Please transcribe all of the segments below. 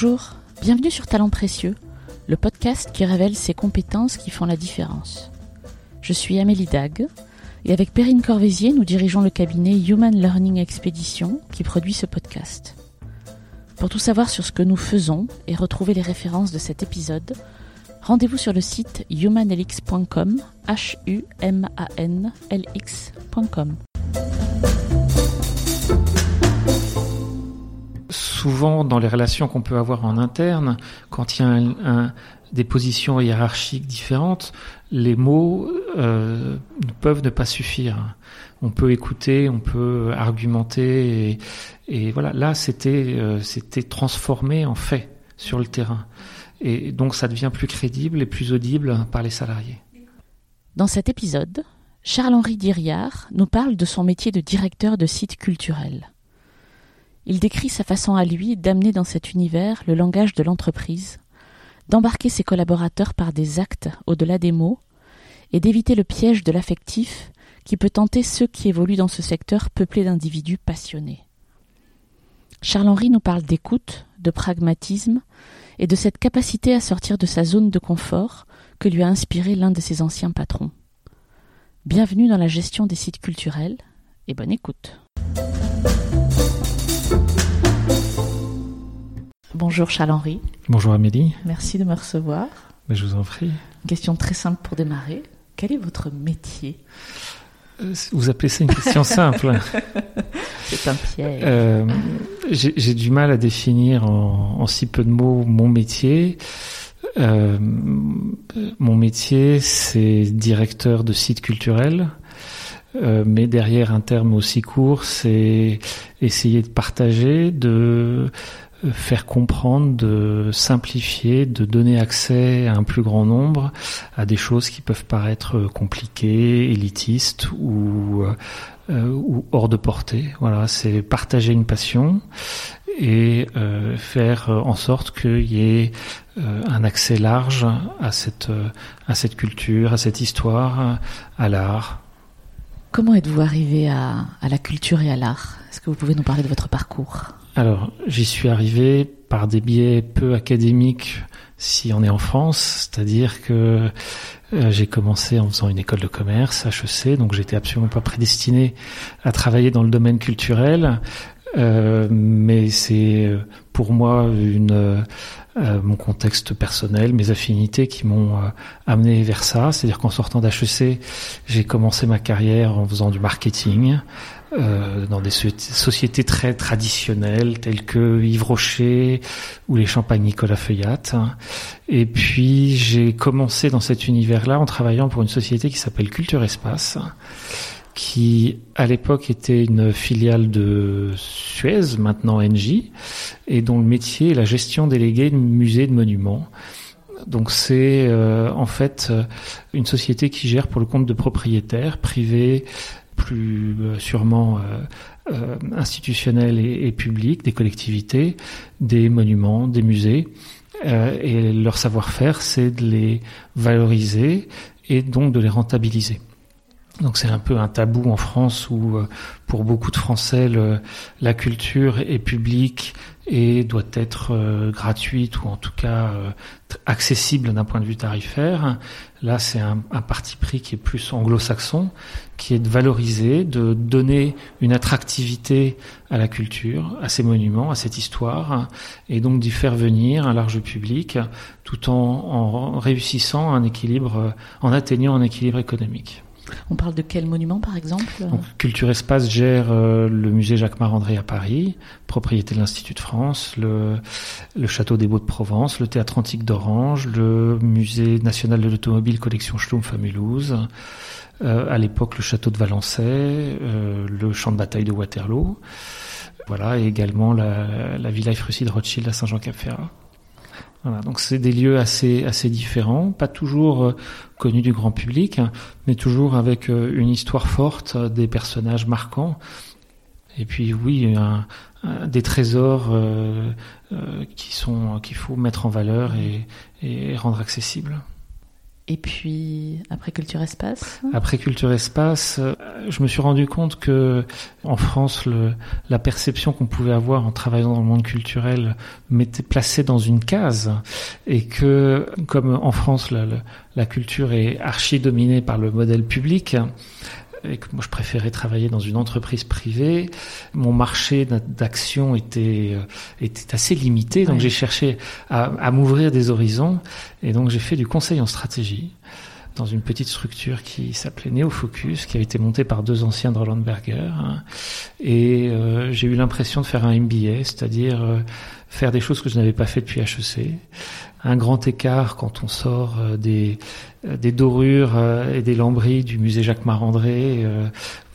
Bonjour, bienvenue sur Talents Précieux, le podcast qui révèle ces compétences qui font la différence. Je suis Amélie Dag et avec Perrine Corvézier, nous dirigeons le cabinet Human Learning Expedition qui produit ce podcast. Pour tout savoir sur ce que nous faisons et retrouver les références de cet épisode, rendez-vous sur le site humanlx.com, h u m a n l Souvent, dans les relations qu'on peut avoir en interne, quand il y a des positions hiérarchiques différentes, les mots euh, peuvent ne pas suffire. On peut écouter, on peut argumenter, et, voilà. Là, c'était euh, c'était transformé en fait sur le terrain, et donc ça devient plus crédible et plus audible par les salariés. Dans cet épisode, Charles-Henri Diriard nous parle de son métier de directeur de site culturel. Il décrit sa façon à lui d'amener dans cet univers le langage de l'entreprise, d'embarquer ses collaborateurs par des actes au-delà des mots, et d'éviter le piège de l'affectif qui peut tenter ceux qui évoluent dans ce secteur peuplé d'individus passionnés. Charles-Henri nous parle d'écoute, de pragmatisme et de cette capacité à sortir de sa zone de confort que lui a inspiré l'un de ses anciens patrons. Bienvenue dans la gestion des sites culturels et bonne écoute. Bonjour Charles-Henri. Bonjour Amélie. Merci de me recevoir. Mais je vous en prie. Une question très simple pour démarrer. Quel est votre métier Vous appelez ça une question simple C'est un piège. Euh, J'ai du mal à définir en, en, si peu de mots mon métier. Euh, mon métier, c'est directeur de site culturel. Euh, mais derrière un terme aussi court, c'est essayer de partager, de faire comprendre, de simplifier, de donner accès à un plus grand nombre à des choses qui peuvent paraître compliquées, élitistes ou, euh, ou hors de portée. Voilà, c'est partager une passion et euh, faire en sorte qu'il y ait euh, un accès large à cette, culture, à cette histoire, à l'art. Comment êtes-vous arrivé à la culture et à l'art? Est-ce que vous pouvez nous parler de votre parcours? Alors, j'y suis arrivé par des biais peu académiques si on est en France, c'est-à-dire que euh, j'ai commencé en faisant une école de commerce, HEC, donc j'étais absolument pas prédestiné à travailler dans le domaine culturel, euh, mais c'est pour moi une euh, mon contexte personnel, mes affinités qui m'ont euh, amené vers ça. C'est-à-dire qu'en sortant d'HEC, j'ai commencé ma carrière en faisant du marketing euh, dans des sociétés très traditionnelles telles que Yves Rocher ou les champagnes Nicolas Feuillat. Et puis j'ai commencé dans cet univers-là en travaillant pour une société qui s'appelle Culture Espace qui à l'époque était une filiale de Suez, maintenant NJ, et dont le métier est la gestion déléguée de musées de monuments. Donc c'est euh, en fait une société qui gère pour le compte de propriétaires privés, plus euh, sûrement euh, euh institutionnels et, et, publics, des collectivités, des monuments, des musées. Euh, et leur savoir-faire, c'est de les valoriser et donc de les rentabiliser. Donc c'est un peu un tabou en France où euh, pour beaucoup de Français le, la culture est publique et doit être euh, gratuite ou en tout cas euh, accessible d'un point de vue tarifaire. Là c'est un, un, parti pris qui est plus anglo-saxon, qui est de valoriser, de donner une attractivité à la culture, à ces monuments, à cette histoire, et donc d'y faire venir un large public tout en, en réussissant un équilibre, en atteignant un équilibre économique. On parle de quel monument, par exemple Culture Espace gère euh, le musée Jacques Marandré à Paris, propriété de l'Institut de France, le, Château des Beaux de Provence, le Théâtre Antique d'Orange, le Musée National de l'Automobile Collection Stumpf à Mulhouse, euh, à l'époque le Château de Valençay, euh, le Champ de bataille de Waterloo, voilà, et également la, la Villa Frucy de Rothschild à Saint-Jean-Cap-Ferrat. Voilà, donc c'est des lieux assez assez différents, pas toujours euh, connus du grand public, hein, mais toujours avec euh, une histoire forte, euh, des personnages marquants. Et puis oui, des trésors qui sont qu'il faut mettre en valeur et rendre accessibles. Et puis après Culture Espace Après Culture Espace, euh, je me suis rendu compte que en France, le, la perception qu'on pouvait avoir en travaillant dans le monde culturel m'était placée dans une case. Et que comme en France la, la culture est archi dominée par le modèle public, et que moi je préférais travailler dans une entreprise privée, mon marché d'action était euh, était assez limité, donc j'ai cherché à, à m'ouvrir des horizons et donc j'ai fait du conseil en stratégie dans une petite structure qui s'appelait Neofocus, qui a été montée par deux anciens de Roland Berger. Et euh, j'ai eu l'impression de faire un MBA, c'est-à-dire euh, faire des choses que je n'avais pas fait depuis HEC. Un grand écart quand on sort des euh, des dorures euh, et des lambris du musée Jacques Marandré euh,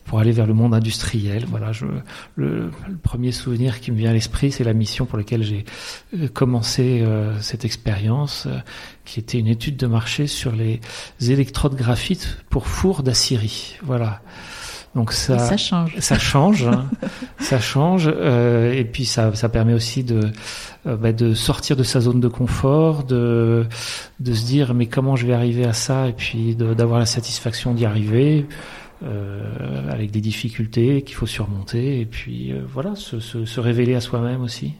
pour aller vers le monde industriel. Voilà, je, le, premier souvenir qui me vient à l'esprit, c'est la mission pour laquelle j'ai commencé cette expérience, qui était une étude de marché sur les électrodes graphites pour fours d'Assyrie. Voilà. Donc ça, ça change. Ça change, ça change, euh, et puis ça, ça permet aussi de, euh, bah, de sortir de sa zone de confort, de, de se dire mais comment je vais arriver à ça, et puis d'avoir la satisfaction d'y arriver. Euh, avec des difficultés qu'il faut surmonter et puis voilà se, se, se, révéler à soi-même aussi.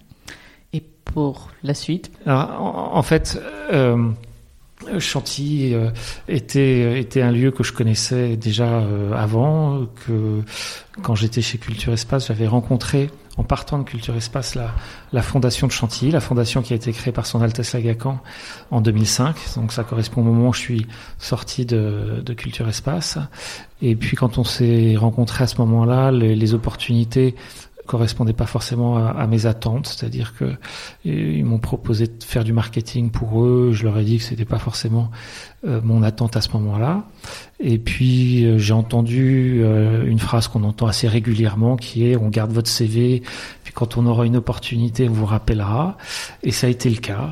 Et pour la suite? Alors, en, en fait, Chantilly euh, était était un lieu que je connaissais déjà euh, avant que quand j'étais chez Culture Espace j'avais rencontré en partant de Culture Espace la, la fondation de Chantilly la fondation qui a été créée par son Altesse Lagacan en 2005 donc ça correspond au moment où je suis sorti de, de Culture Espace. Et puis quand on s'est rencontré à ce moment-là les, les opportunités correspondait pas forcément à, mes attentes, c'est-à-dire que ils m'ont proposé de faire du marketing pour eux, je leur ai dit que c'était pas forcément euh, mon attente à ce moment-là. Et puis euh, j'ai entendu euh, une phrase qu'on entend assez régulièrement qui est on garde votre CV, puis quand on aura une opportunité, on vous rappellera. Et ça a été le cas.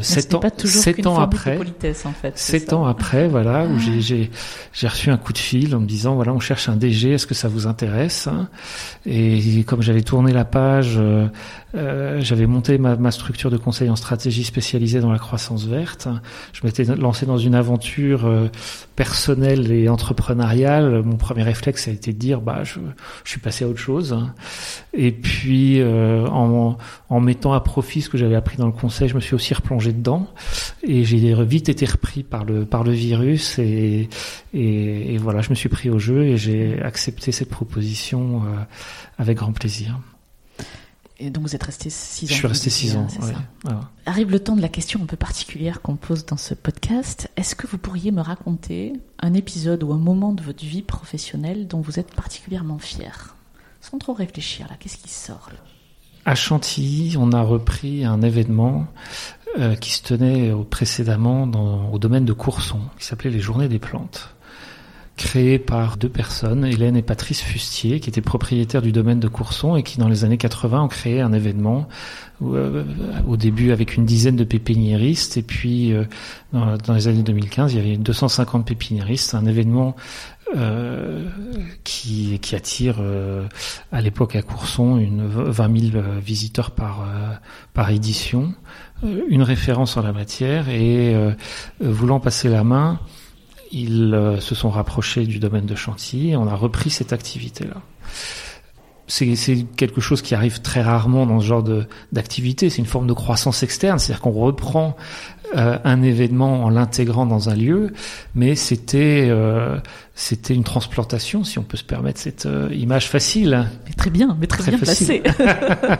sept ans, sept ans après, politesse, en fait, sept ans après, voilà, où j'ai j'ai j'ai reçu un coup de fil en me disant voilà on cherche un DG, est-ce que ça vous intéresse Et comme j'avais tourné la page, euh, j'avais monté ma, ma, structure de conseil en stratégie spécialisée dans la croissance verte. Je m'étais lancé dans une aventure euh, personnelle et entrepreneuriale. Mon premier réflexe a été de dire, bah, je, je suis passé à autre chose. Et puis, euh, en, en, mettant à profit ce que j'avais appris dans le conseil, je me suis aussi replongé dedans. Et j'ai vite été repris par le par le virus. Et, et, et voilà, je me suis pris au jeu et j'ai accepté cette proposition euh, avec grand plaisir. Et donc vous êtes resté six ans. Je suis resté six ans. Arrive le temps de la question un peu particulière qu'on pose dans ce podcast. Est-ce que vous pourriez me raconter un épisode ou un moment de votre vie professionnelle dont vous êtes particulièrement fier? Sans trop réfléchir, là, qu'est-ce qui sort là? À Chantilly, on a repris un événement euh, qui se tenait précédemment dans, au domaine de Courson, qui s'appelait les Journées des plantes créé par deux personnes, Hélène et Patrice Fustier, qui étaient propriétaires du domaine de Courson et qui, dans les années 80, ont créé un événement euh, au début avec une dizaine de pépiniéristes et puis euh, dans, les années 2015, il y avait 250 pépiniéristes, un événement euh, qui, qui attire à l'époque à Courson une 20 000 visiteurs par, par édition, une référence en la matière et voulant passer la main, ils euh, se sont rapprochés du domaine de Chantilly et on a repris cette activité-là. C'est quelque chose qui arrive très rarement dans ce genre d'activité. C'est une forme de croissance externe, c'est-à-dire qu'on reprend euh, un événement en l'intégrant dans un lieu, mais c'était euh, c'était une transplantation, si on peut se permettre cette euh, image facile. Mais très bien, mais très, bien placé.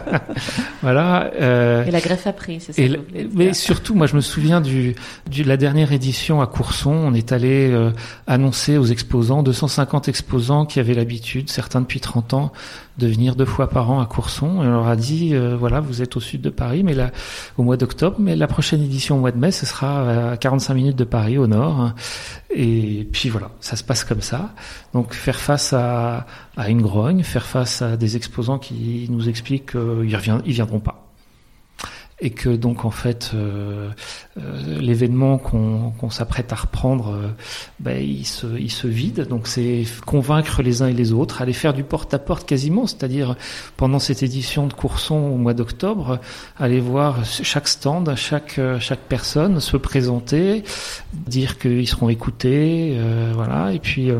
voilà. Euh, et la greffe après, c'est ça. mais surtout, moi, je me souviens du, du la dernière édition à Courson. On est allé euh, annoncer aux exposants, 250 exposants qui avaient l'habitude, certains depuis 30 ans, de venir deux fois par an à Courson. Et on leur a dit, euh, voilà, vous êtes au sud de Paris, mais là, au mois d'octobre, mais la prochaine édition au mois de mai, ce sera à 45 minutes de Paris au nord. Et puis voilà, ça se passe comme ça. Donc faire face à, une grogne, faire face à des exposants qui nous expliquent qu'ils ne viendront pas. Et que donc en fait euh, euh, l'événement qu'on s'apprête à reprendre, euh, ben, il, se, il se vide. Donc c'est convaincre les uns et les autres, aller faire du porte-à-porte quasiment, c'est-à-dire pendant cette édition de Courson au mois d'octobre, aller voir chaque stand, chaque, chaque personne se présenter, dire qu'ils seront écoutés, voilà, et puis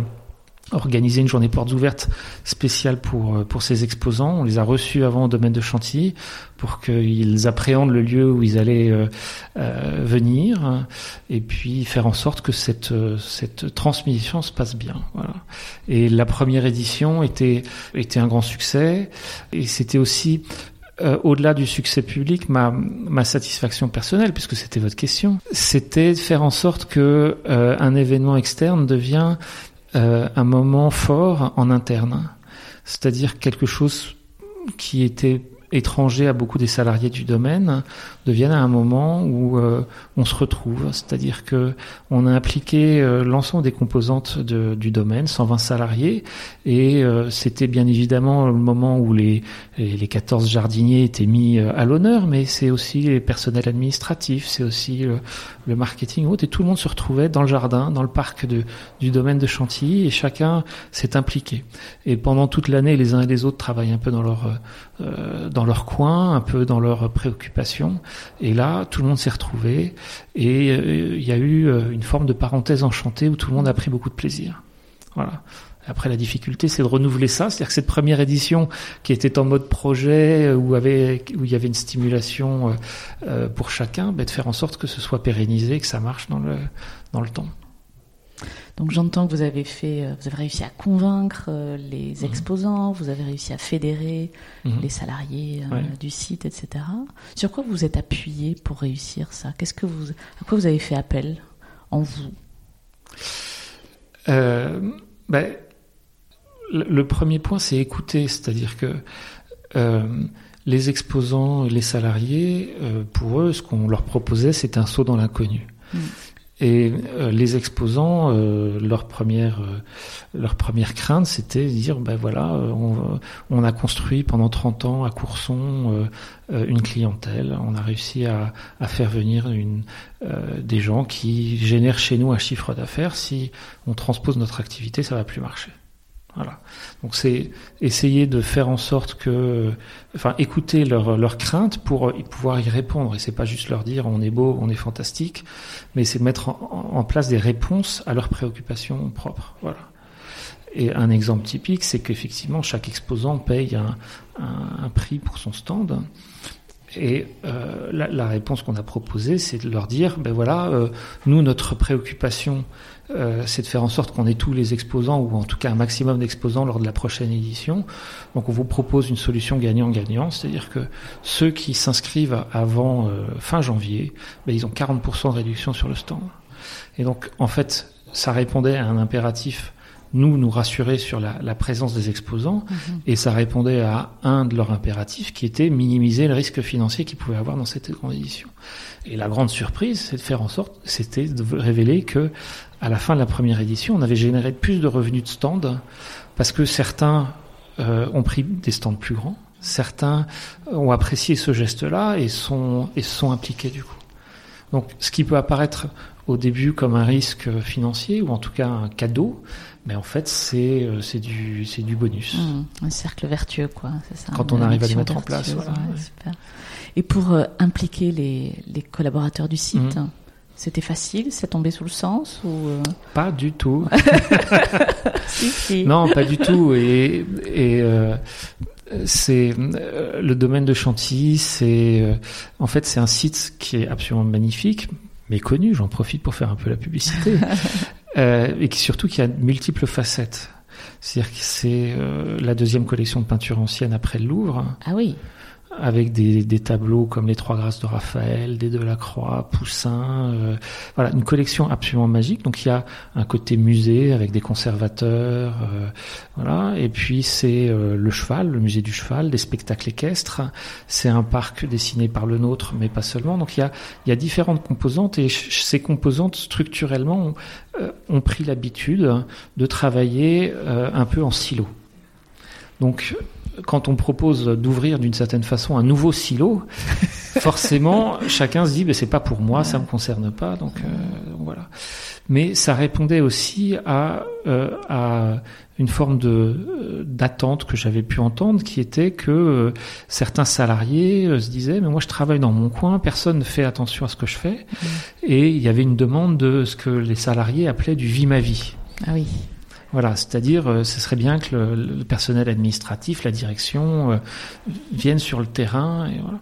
organiser une journée portes ouvertes spéciale pour euh, pour ces exposants. On les a reçus avant au domaine de Chantilly pour qu'ils appréhendent le lieu où ils allaient euh, euh, venir et puis faire en sorte que cette cette transmission se passe bien. Voilà. Et la première édition était était un grand succès et c'était aussi au-delà du succès public, ma, ma satisfaction personnelle, puisque c'était votre question, c'était de faire en sorte que un événement externe devient euh, un moment fort en interne, c'est-à-dire quelque chose qui était étrangers à beaucoup des salariés du domaine deviennent à un moment où euh, on se retrouve, c'est-à-dire que on a impliqué euh, l'ensemble des composantes du domaine, 120 salariés, et euh, c'était bien évidemment le moment où les, les 14 jardiniers étaient mis à l'honneur, mais c'est aussi les personnels administratifs, c'est aussi le, marketing et tout le monde se retrouvait dans le jardin, dans le parc du domaine de Chantilly, et chacun s'est impliqué. Et pendant toute l'année, les uns et les autres travaillent un peu dans leur dans leur coin, un peu dans leurs préoccupations. Et là, tout le monde s'est retrouvé et euh, il y a eu euh, une forme de parenthèse enchantée où tout le monde a pris beaucoup de plaisir. Voilà. Après, la difficulté, c'est de renouveler ça. C'est-à-dire que cette première édition, qui était en mode projet, euh, où, avait, où il y avait une stimulation pour chacun, ben, de faire en sorte que ce soit pérennisé, que ça marche dans le, dans le temps. Donc j'entends que vous avez fait, euh, vous avez réussi à convaincre euh, les mhm. exposants, vous avez réussi à fédérer mhm. les salariés euh, du site, etc. Sur quoi vous êtes appuyé pour réussir ça? Qu'est-ce que vous, à quoi vous avez fait appel en vous? Ben, le, premier point, c'est écouter, c'est-à-dire que les exposants, les salariés, pour eux, ce qu'on leur proposait, c'est un saut dans l'inconnu. Mm. Et euh, les exposants, euh, leur première euh, leur première crainte, c'était de dire ben voilà, on, on, a construit pendant 30 ans à Courson une clientèle, on a réussi à, à faire venir une, des gens qui génèrent chez nous un chiffre d'affaires. Si on transpose notre activité, ça va plus marcher. Voilà. Donc c'est essayer de faire en sorte que, enfin, écouter leurs leur craintes pour pouvoir y répondre. Et c'est pas juste leur dire on est beau, on est fantastique, mais c'est mettre en, place des réponses à leurs préoccupations propres. Voilà. Et un exemple typique, c'est qu'effectivement chaque exposant paye un, prix pour son stand. Et euh, la, la, réponse qu'on a proposée, c'est de leur dire, ben voilà, euh, nous, notre préoccupation, euh, c'est de faire en sorte qu'on ait tous les exposants, ou en tout cas un maximum d'exposants lors de la prochaine édition. Donc on vous propose une solution gagnant-gagnant, c'est-à-dire que ceux qui s'inscrivent avant euh, fin janvier, ben, ils ont 40% de réduction sur le stand. Et donc en fait, ça répondait à un impératif nous, nous rassurer sur la, la présence des exposants, mhm. et ça répondait à un de leurs impératifs qui était minimiser le risque financier qu'ils pouvaient avoir dans cette grande édition. Et la grande surprise, c'est de faire en sorte, c'était de révéler que à la fin de la première édition, on avait généré plus de revenus de stands parce que certains euh, ont pris des stands plus grands, certains ont apprécié ce geste-là et sont et sont impliqués du coup. Donc, ce qui peut apparaître au début comme un risque financier ou en tout cas un cadeau, mais en fait c'est euh, du du bonus. Mmh, un cercle vertueux quoi, ça. Quand on arrive à le mettre en place. Voilà, super. Et pour euh, impliquer les, les collaborateurs du site, mmh. C'était facile, c'est tombé sous le sens ou euh? Pas du tout. Non, pas du tout. Et, et euh, c'est le domaine de Chantilly. C'est en fait c'est un site qui est absolument magnifique, mais connu. J'en profite pour faire un peu la publicité et qui surtout qui a multiples facettes. C'est-à-dire que c'est la deuxième collection de peinture ancienne après le Louvre. Ah oui avec des, tableaux comme les Trois Grâces de Raphaël, des Delacroix, Poussin, euh, voilà une collection absolument magique. Donc il y a un côté musée avec des conservateurs, euh, voilà. Et puis c'est euh, le cheval, le musée du cheval, des spectacles équestres. C'est un parc dessiné par le nôtre, mais pas seulement. Donc il y a il y a différentes composantes et ces composantes structurellement ont, ont pris l'habitude de travailler un peu en silo. Donc quand on propose d'ouvrir d'une certaine façon un nouveau silo, forcément, chacun se dit, mais c'est pas pour moi, ça me concerne pas, donc, euh, voilà. Mais ça répondait aussi à, euh, à une forme de euh, d'attente que j'avais pu entendre, qui était que euh, certains salariés se disaient, mais moi je travaille dans mon coin, personne ne fait attention à ce que je fais, mmh. et il y avait une demande de ce que les salariés appelaient du vie ma vie. Ah oui. Voilà, c'est-à-dire, ce serait bien que le, personnel administratif, la direction, euh, viennent sur le terrain. Et, voilà.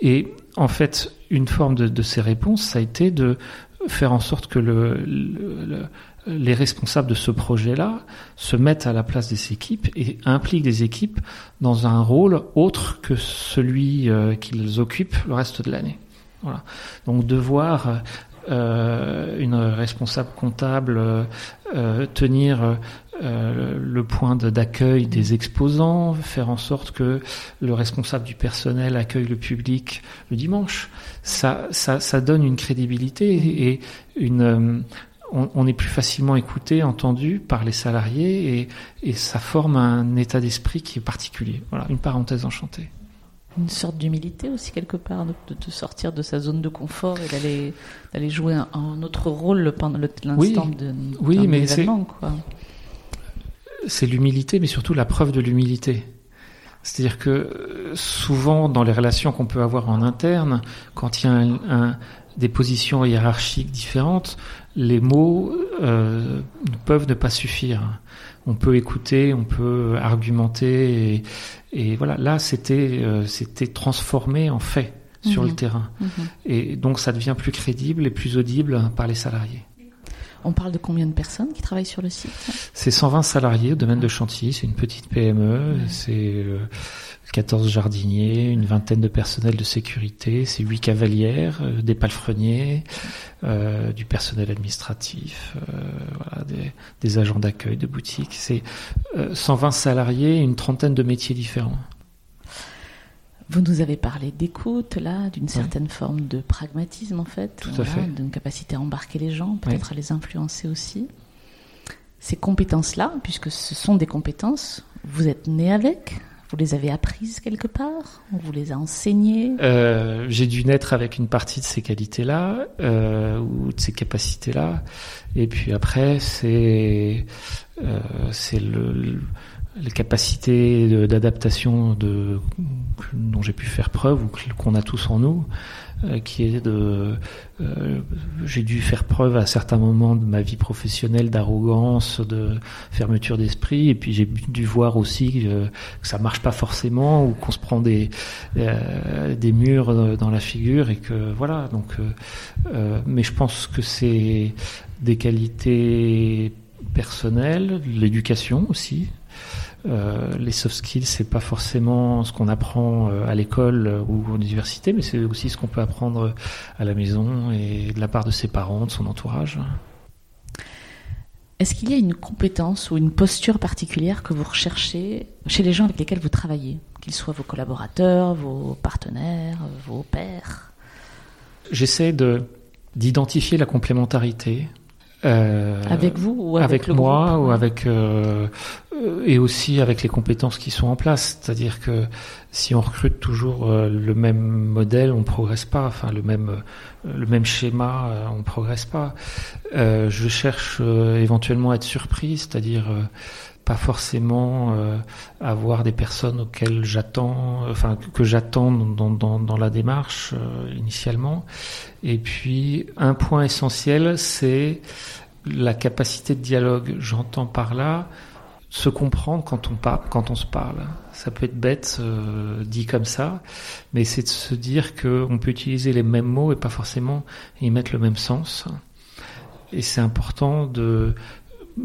et en fait, une forme de, ces réponses, ça a été de faire en sorte que le, le les responsables de ce projet-là se mettent à la place des équipes et impliquent des équipes dans un rôle autre que celui euh, qu'ils occupent le reste de l'année. Voilà. Donc devoir euh, une responsable comptable euh, tenir euh, le point d'accueil des exposants, faire en sorte que le responsable du personnel accueille le public le dimanche, ça, ça, ça donne une crédibilité et une on, on, est plus facilement écouté, entendu par les salariés et, et ça forme un état d'esprit qui est particulier. Voilà, une parenthèse enchantée. Une sorte d'humilité aussi quelque part, de, de, sortir de sa zone de confort et d'aller d'aller jouer un, un, autre rôle pendant l'instant oui, de oui, mais quoi. C'est l'humilité, mais surtout la preuve de l'humilité. C'est-à-dire que souvent dans les relations qu'on peut avoir en interne, quand il y a un, un, des positions hiérarchiques différentes, les mots euh, peuvent ne pas suffire. On peut écouter, on peut argumenter, et, et voilà. Là, c'était euh, c'était transformé en fait sur Mhm. le terrain, Mhm. et donc ça devient plus crédible et plus audible par les salariés. On parle de combien de personnes qui travaillent sur le site? C'est 120 salariés au domaine de Chantilly, c'est une petite PME, c'est euh, 14 jardiniers, une vingtaine de personnels de sécurité, c'est 8 cavalières, euh, des palefreniers, euh, du personnel administratif, euh, voilà, des, des, agents d'accueil de boutique. C'est 120 salariés et une trentaine de métiers différents. Vous nous avez parlé d'écoute, là, d'une certaine oui. forme de pragmatisme, en fait. Tout à fait. D'une capacité à embarquer les gens, peut-être oui. à les influencer aussi. Ces compétences-là, puisque ce sont des compétences, vous êtes né avec vous les avez apprises quelque part On vous les a enseignées? Euh, J'ai dû naître avec une partie de ces qualités-là euh, ou de ces capacités-là. Et puis après, c'est euh, c'est le, le, les capacités d'adaptation dont j'ai pu faire preuve ou qu'on a tous en nous, euh, qui est de euh, j'ai dû faire preuve à certains moments de ma vie professionnelle d'arrogance, de fermeture d'esprit, et puis j'ai dû voir aussi euh, que ça marche pas forcément ou qu'on se prend des murs dans la figure et que voilà donc mais je pense que c'est des qualités personnelles, l'éducation aussi, euh, les soft skills, c'est pas forcément ce qu'on apprend euh, à l'école ou à l'université, mais c'est aussi ce qu'on peut apprendre à la maison et de la part de ses parents, de son entourage. Est-ce qu'il y a une compétence ou une posture particulière que vous recherchez chez les gens avec lesquels vous travaillez, qu'ils soient vos collaborateurs, vos partenaires, vos pairs? J'essaie de d'identifier la complémentarité euh, avec vous ou avec, avec moi groupe, ou avec euh, et aussi avec les compétences qui sont en place. C'est-à-dire que si on recrute toujours euh, le même modèle, on progresse pas. Enfin, le même le même schéma, euh, on progresse pas. Euh, je cherche éventuellement à être surpris, c'est-à-dire pas forcément euh, avoir des personnes auxquelles j'attends, enfin que j'attends dans, dans, la démarche euh, initialement. Et puis un point essentiel, c'est la capacité de dialogue. J'entends par là se comprendre quand on parle, quand on se parle. Ça peut être bête euh, dit comme ça, mais c'est de se dire qu'on peut utiliser les mêmes mots et pas forcément y mettre le même sens. Et c'est important de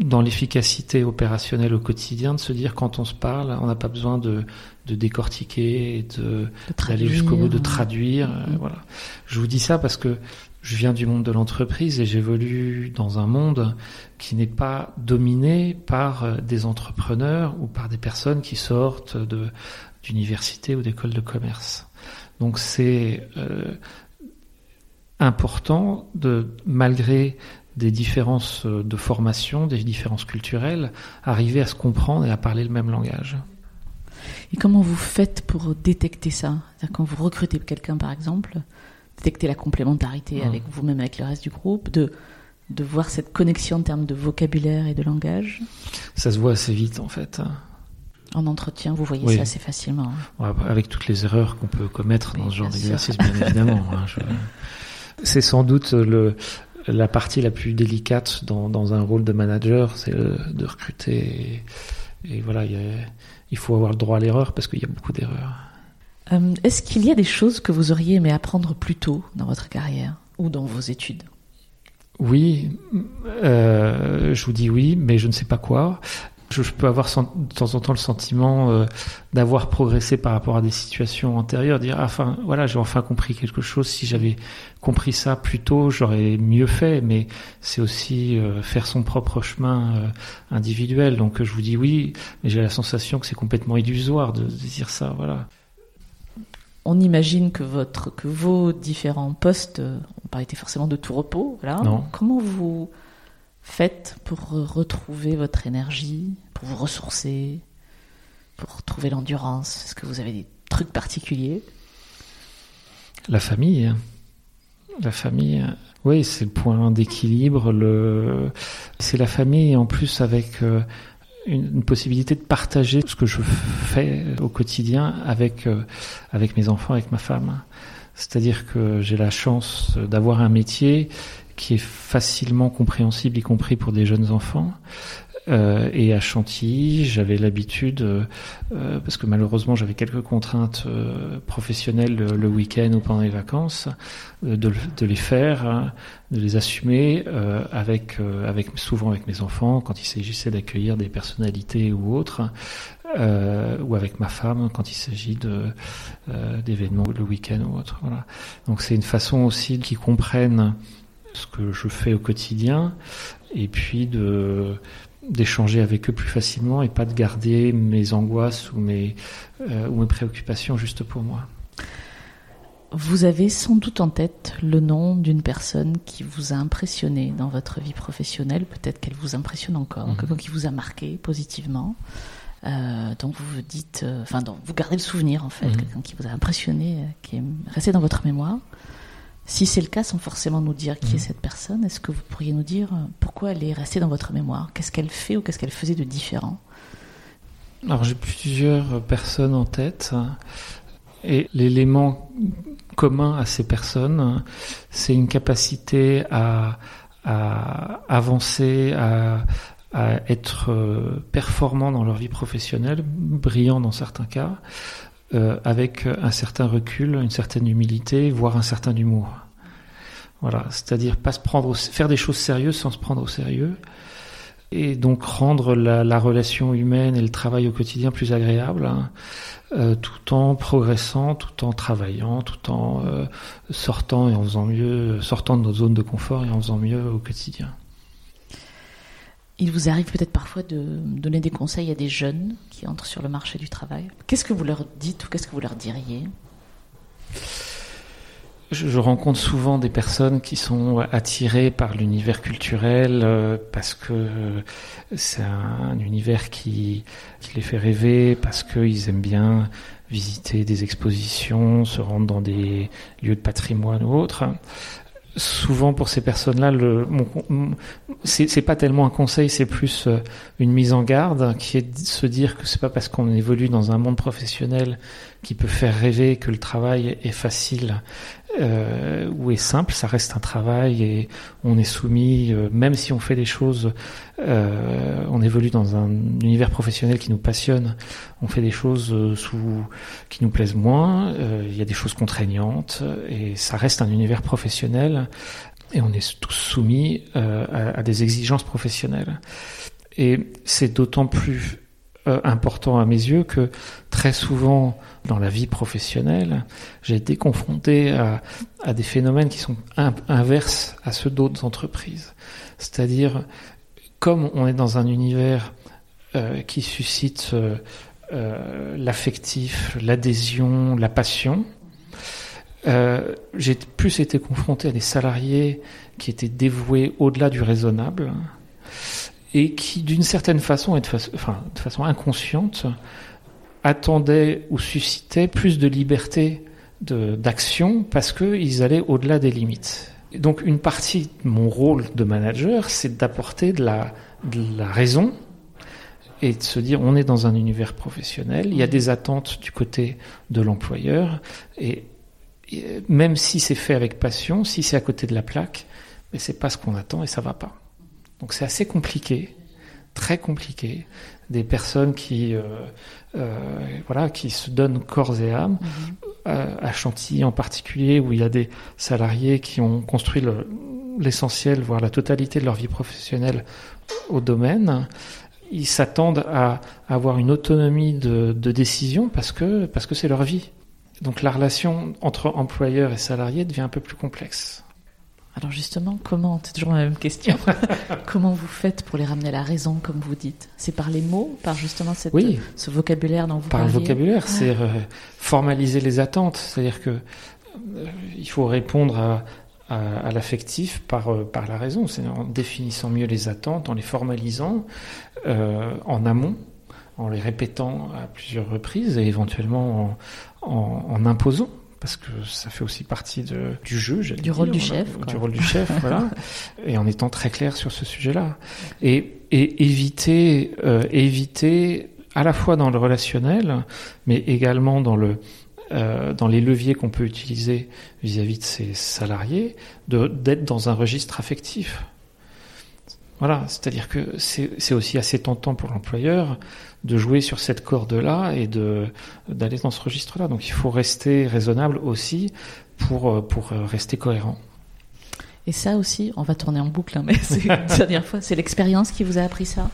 dans l'efficacité opérationnelle au quotidien, de se dire quand on se parle, on n'a pas besoin de, de décortiquer, de, d'aller jusqu'au bout, de traduire. Mm-hmm. Euh, voilà. Je vous dis ça parce que je viens du monde de l'entreprise et j'évolue dans un monde qui n'est pas dominé par des entrepreneurs ou par des personnes qui sortent de d'université ou d'école de commerce. Donc c'est euh, important de malgré des différences de formation, des différences culturelles, arriver à se comprendre et à parler le même langage. Et comment vous faites pour détecter ça? Quand vous recrutez quelqu'un, par exemple, détecter la complémentarité avec vous-même, avec le reste du groupe, de, de voir cette connexion en termes de vocabulaire et de langage? Ça se voit assez vite, en fait. En entretien, vous voyez ça assez facilement. avec toutes les erreurs qu'on peut commettre dans ce genre d'exercice, bien évidemment. Hein, c'est sans doute le, la partie la plus délicate dans, dans un rôle de manager, c'est de recruter. Et, voilà, il, faut avoir le droit à l'erreur parce qu'il y a beaucoup d'erreurs. Euh, est-ce qu'il y a des choses que vous auriez aimé apprendre plus tôt dans votre carrière ou dans vos études? Oui, euh, je vous dis oui, mais je ne sais pas quoi je, peux avoir de temps en temps le sentiment euh, d'avoir progressé par rapport à des situations antérieures, dire ah, enfin voilà j'ai enfin compris quelque chose. Si j'avais compris ça plus tôt, j'aurais mieux fait. Mais c'est aussi euh, faire son propre chemin euh, individuel. Donc je vous dis oui, mais j'ai la sensation que c'est complètement illusoire de, de, dire ça. Voilà. On imagine que votre que vos différents postes n'ont pas été forcément de tout repos. Voilà. Non. Comment vous faites pour retrouver votre énergie, pour vous ressourcer, pour trouver l'endurance Est-ce que vous avez des trucs particuliers? La famille. La famille, oui, c'est le point d'équilibre. Le... C'est la famille, en plus avec euh, une, possibilité de partager ce que je fais au quotidien avec, euh, avec mes enfants, avec ma femme. C'est-à-dire que j'ai la chance d'avoir un métier qui est facilement compréhensible, y compris pour des jeunes enfants. Euh, et à Chantilly, j'avais l'habitude, euh, euh parce que malheureusement j'avais quelques contraintes professionnelles le, week-end ou pendant les vacances, de, les faire, hein, de les assumer avec, avec souvent avec mes enfants quand il s'agissait d'accueillir des personnalités ou autres, ou avec ma femme quand il s'agit d'événements le week-end ou autre. Voilà. Donc c'est une façon aussi qu'ils comprennent ce que je fais au quotidien, et puis de d'échanger avec eux plus facilement et pas de garder mes angoisses ou mes, euh, ou mes préoccupations juste pour moi. Vous avez sans doute en tête le nom d'une personne qui vous a impressionné dans votre vie professionnelle, peut-être qu'elle vous impressionne encore, mhm. quelqu'un qui vous a marqué positivement. Euh, donc vous vous dites, euh, enfin, vous gardez le souvenir en fait, mhm. quelqu'un qui vous a impressionné, qui est resté dans votre mémoire. Si c'est le cas, sans forcément nous dire qui est mhm. cette personne, est-ce que vous pourriez nous dire euh, pourquoi elle est restée dans votre mémoire? Qu'est-ce qu'elle fait ou qu'est-ce qu'elle faisait de différent? Alors j'ai plusieurs personnes en tête. Et l'élément commun à ces personnes, c'est une capacité à, avancer, à, être euh, performant dans leur vie professionnelle, brillant dans certains cas, euh, avec un certain recul, une certaine humilité, voire un certain humour. Voilà, c'est-à-dire pas se prendre, faire des choses sérieuses sans se prendre au sérieux, et donc rendre la, relation humaine et le travail au quotidien plus agréable, hein, euh, tout en progressant, tout en travaillant, tout en euh, sortant et en faisant mieux, sortant de notre zone de confort et en faisant mieux au quotidien. Il vous arrive peut-être parfois de donner des conseils à des jeunes qui entrent sur le marché du travail. Qu'est-ce que vous leur dites ou qu'est-ce que vous leur diriez? Je, rencontre souvent des personnes qui sont attirées par l'univers culturel euh, parce que euh, c'est un, univers qui, les fait rêver, parce qu'ils aiment bien visiter des expositions, se rendre dans des lieux de patrimoine ou autres souvent pour ces personnes-là, c'est pas tellement un conseil, c'est plus euh, une mise en garde, qui est de se dire que c'est pas parce qu'on évolue dans un monde professionnel qui peut faire rêver que le travail est facile euh, ou est simple, ça reste un travail et on est soumis, euh, même si on fait des choses, euh, on évolue dans un univers professionnel qui nous passionne, on fait des choses euh, sous qui nous plaisent moins, il y a des choses contraignantes et ça reste un univers professionnel et on est tous soumis à, des exigences professionnelles. Et c'est d'autant plus important à mes yeux que très souvent dans la vie professionnelle, j'ai été confronté à, des phénomènes qui sont inverses à ceux d'autres entreprises. C'est-à-dire, comme on est dans un univers euh, qui suscite euh, euh l'affectif, l'adhésion, la passion, j'ai plus été confronté à des salariés qui étaient dévoués au-delà du raisonnable, et qui, d'une certaine façon, et enfin, de façon inconsciente, attendaient ou suscitaient plus de liberté d'action parce qu'ils allaient au-delà des limites. Donc une partie de mon rôle de manager, c'est d'apporter de la, raison et de se dire on est dans un univers professionnel, il y a des attentes du côté de l'employeur et, même si c'est fait avec passion, si c'est à côté de la plaque, mais c'est pas ce qu'on attend et ça va pas. Donc c'est assez compliqué, très compliqué. Des personnes qui, euh, euh, voilà, qui se donnent corps et âme, mm-hmm. à Chantilly en particulier, où il y a des salariés qui ont construit l'essentiel, voire la totalité de leur vie professionnelle au domaine ils s'attendent à avoir une autonomie de, décision parce que parce que c'est leur vie. Donc la relation entre employeur et salarié devient un peu plus complexe. Alors justement, comment C'est toujours la même question. comment vous faites pour les ramener à la raison, comme vous dites? C'est par les mots, par justement cette, oui, ce vocabulaire dont vous par Par le vocabulaire, c'est euh, formaliser les attentes. C'est-à-dire que euh, il faut répondre à, à, l'affectif par, euh, par la raison, c'est en définissant mieux les attentes, en les formalisant en amont, en les répétant à plusieurs reprises et éventuellement en, en, imposant parce que ça fait aussi partie de, du jeu, du rôle du chef, du rôle du chef, voilà, et en étant très clair sur ce sujet-là, et, et éviter, euh, éviter à la fois dans le relationnel, mais également dans le euh, dans les leviers qu'on peut utiliser vis-à-vis de ses salariés, d'être dans un registre affectif. Voilà, c'est-à-dire que c'est aussi assez tentant pour l'employeur de jouer sur cette corde-là et de d'aller dans ce registre-là. Donc il faut rester raisonnable aussi pour pour rester cohérent. Et ça aussi, on va tourner en boucle, hein, mais c'est une dernière fois, c'est l'expérience qui vous a appris ça?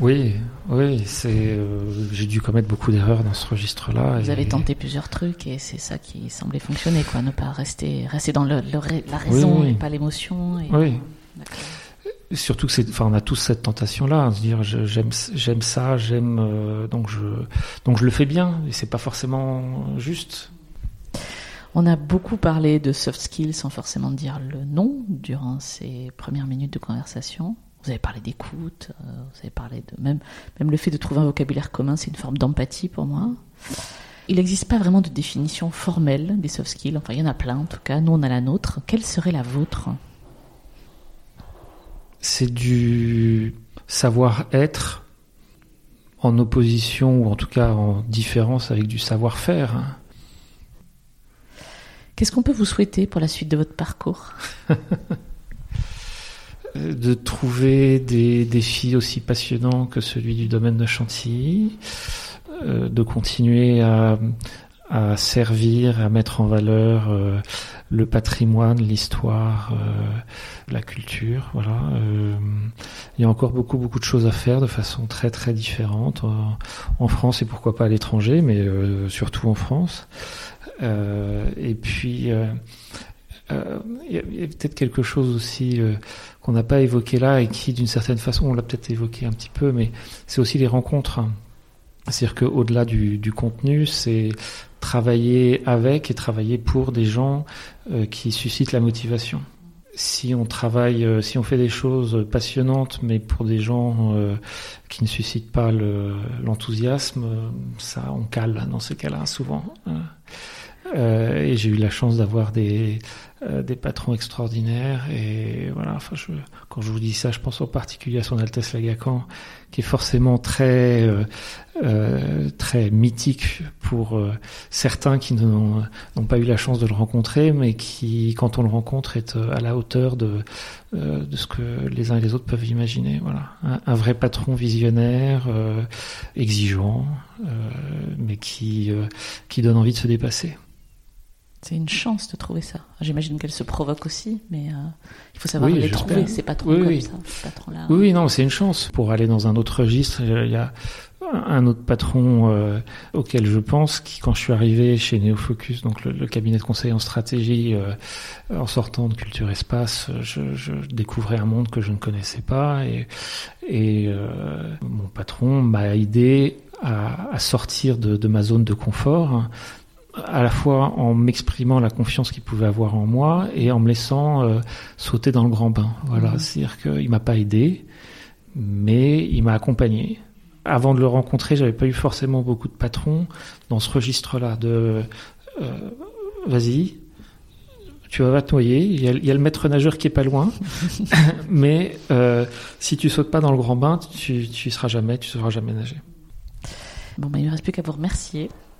Oui, oui, c'est. Euh, j'ai dû commettre beaucoup d'erreurs dans ce registre-là. Vous avez tenté plusieurs trucs et c'est ça qui semblait fonctionner, quoi. Ne pas rester, rester dans le, la raison et pas l'émotion. Oui. Surtout que c'est, enfin, on a tous cette tentation-là, à se dire j'aime, j'aime ça, j'aime, euh, donc je, donc je le fais bien. Et c'est pas forcément juste. On a beaucoup parlé de soft skills sans forcément dire le nom durant ces premières minutes de conversation. Vous avez parlé d'écoute, euh, vous avez parlé de même, même le fait de trouver un vocabulaire commun, c'est une forme d'empathie pour moi. Il n'existe pas vraiment de définition formelle des soft skills. Enfin, il y en a plein en tout cas. Nous, on a la nôtre. Quelle serait la vôtre? C'est du savoir-être en opposition ou en tout cas en différence avec du savoir-faire. Qu'est-ce qu'on peut vous souhaiter pour la suite de votre parcours? De trouver des défis aussi passionnants que celui du domaine de Chantilly, euh, de continuer à, à, servir, à mettre en valeur euh, le patrimoine, l'histoire, euh, la culture. Voilà. il y a encore beaucoup beaucoup de choses à faire de façon très très différente en France et pourquoi pas à l'étranger, mais surtout en France. et puis il y a, peut-être quelque chose aussi qu'on n'a pas évoqué là et qui, d'une certaine façon, on l'a peut-être évoqué un petit peu, mais c'est aussi les rencontres. C'est-à-dire qu'au-delà du, contenu, c'est travailler avec et travailler pour des gens euh, qui suscitent la motivation. Si on travaille, euh, si on fait des choses passionnantes, mais pour des gens euh, qui ne suscitent pas l'enthousiasme, ça, on cale dans ces cas-là souvent. Hein. et j'ai eu la chance d'avoir des, euh, des patrons extraordinaires. Et voilà enfin quand je vous dis ça je pense en particulier à son Altesse Lagacan qui est forcément très euh, euh très mythique pour certains qui n'ont pas eu la chance de le rencontrer mais qui quand on le rencontre est à la hauteur de ce que les uns et les autres peuvent imaginer. Voilà. Un, un vrai patron visionnaire exigeant mais qui qui donne envie de se dépasser c'est une chance de trouver ça. J'imagine qu'elle se provoque aussi, mais euh, il faut savoir les trouver, C'est pas trop comme ça, là. Oui, non, c'est une chance. Pour aller dans un autre registre, il y a un autre patron euh, auquel je pense, qui quand je suis arrivé chez Neofocus, donc le, cabinet de conseil en stratégie, euh, en sortant de Culture Espace, je, je, découvrais un monde que je ne connaissais pas et, et mon patron m'a aidé à, à sortir de, de, ma zone de confort à la fois en m'exprimant la confiance qu'il pouvait avoir en moi et en me laissant euh, sauter dans le grand bain. Voilà, mmh. c'est-à-dire qu'il m'a pas aidé, mais il m'a accompagné avant de le rencontrer, j'avais pas eu forcément beaucoup de patrons dans ce registre-là de euh, vas-y, tu vas te noyer. Il y, a, le maître nageur qui est pas loin, mais euh, si tu sautes pas dans le grand bain, tu, tu seras jamais, tu sauras jamais nager. Bon, ben, il ne reste plus qu'à vous remercier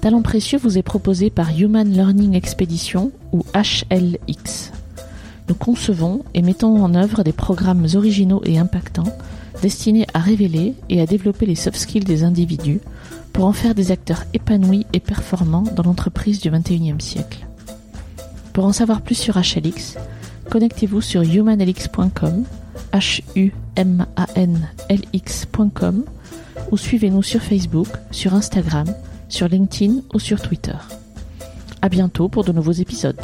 Talent Précieux vous est proposé par Human Learning Expedition ou HLX. Nous concevons et mettons en œuvre des programmes originaux et impactants destinés à révéler et à développer les soft skills des individus pour en faire des acteurs épanouis et performants dans l'entreprise du XXIe siècle. Pour en savoir plus sur HLX, connectez-vous sur humanlx.com, h l x.com ou suivez-nous sur Facebook, sur Instagram, sur LinkedIn ou sur Twitter. À bientôt pour de nouveaux épisodes.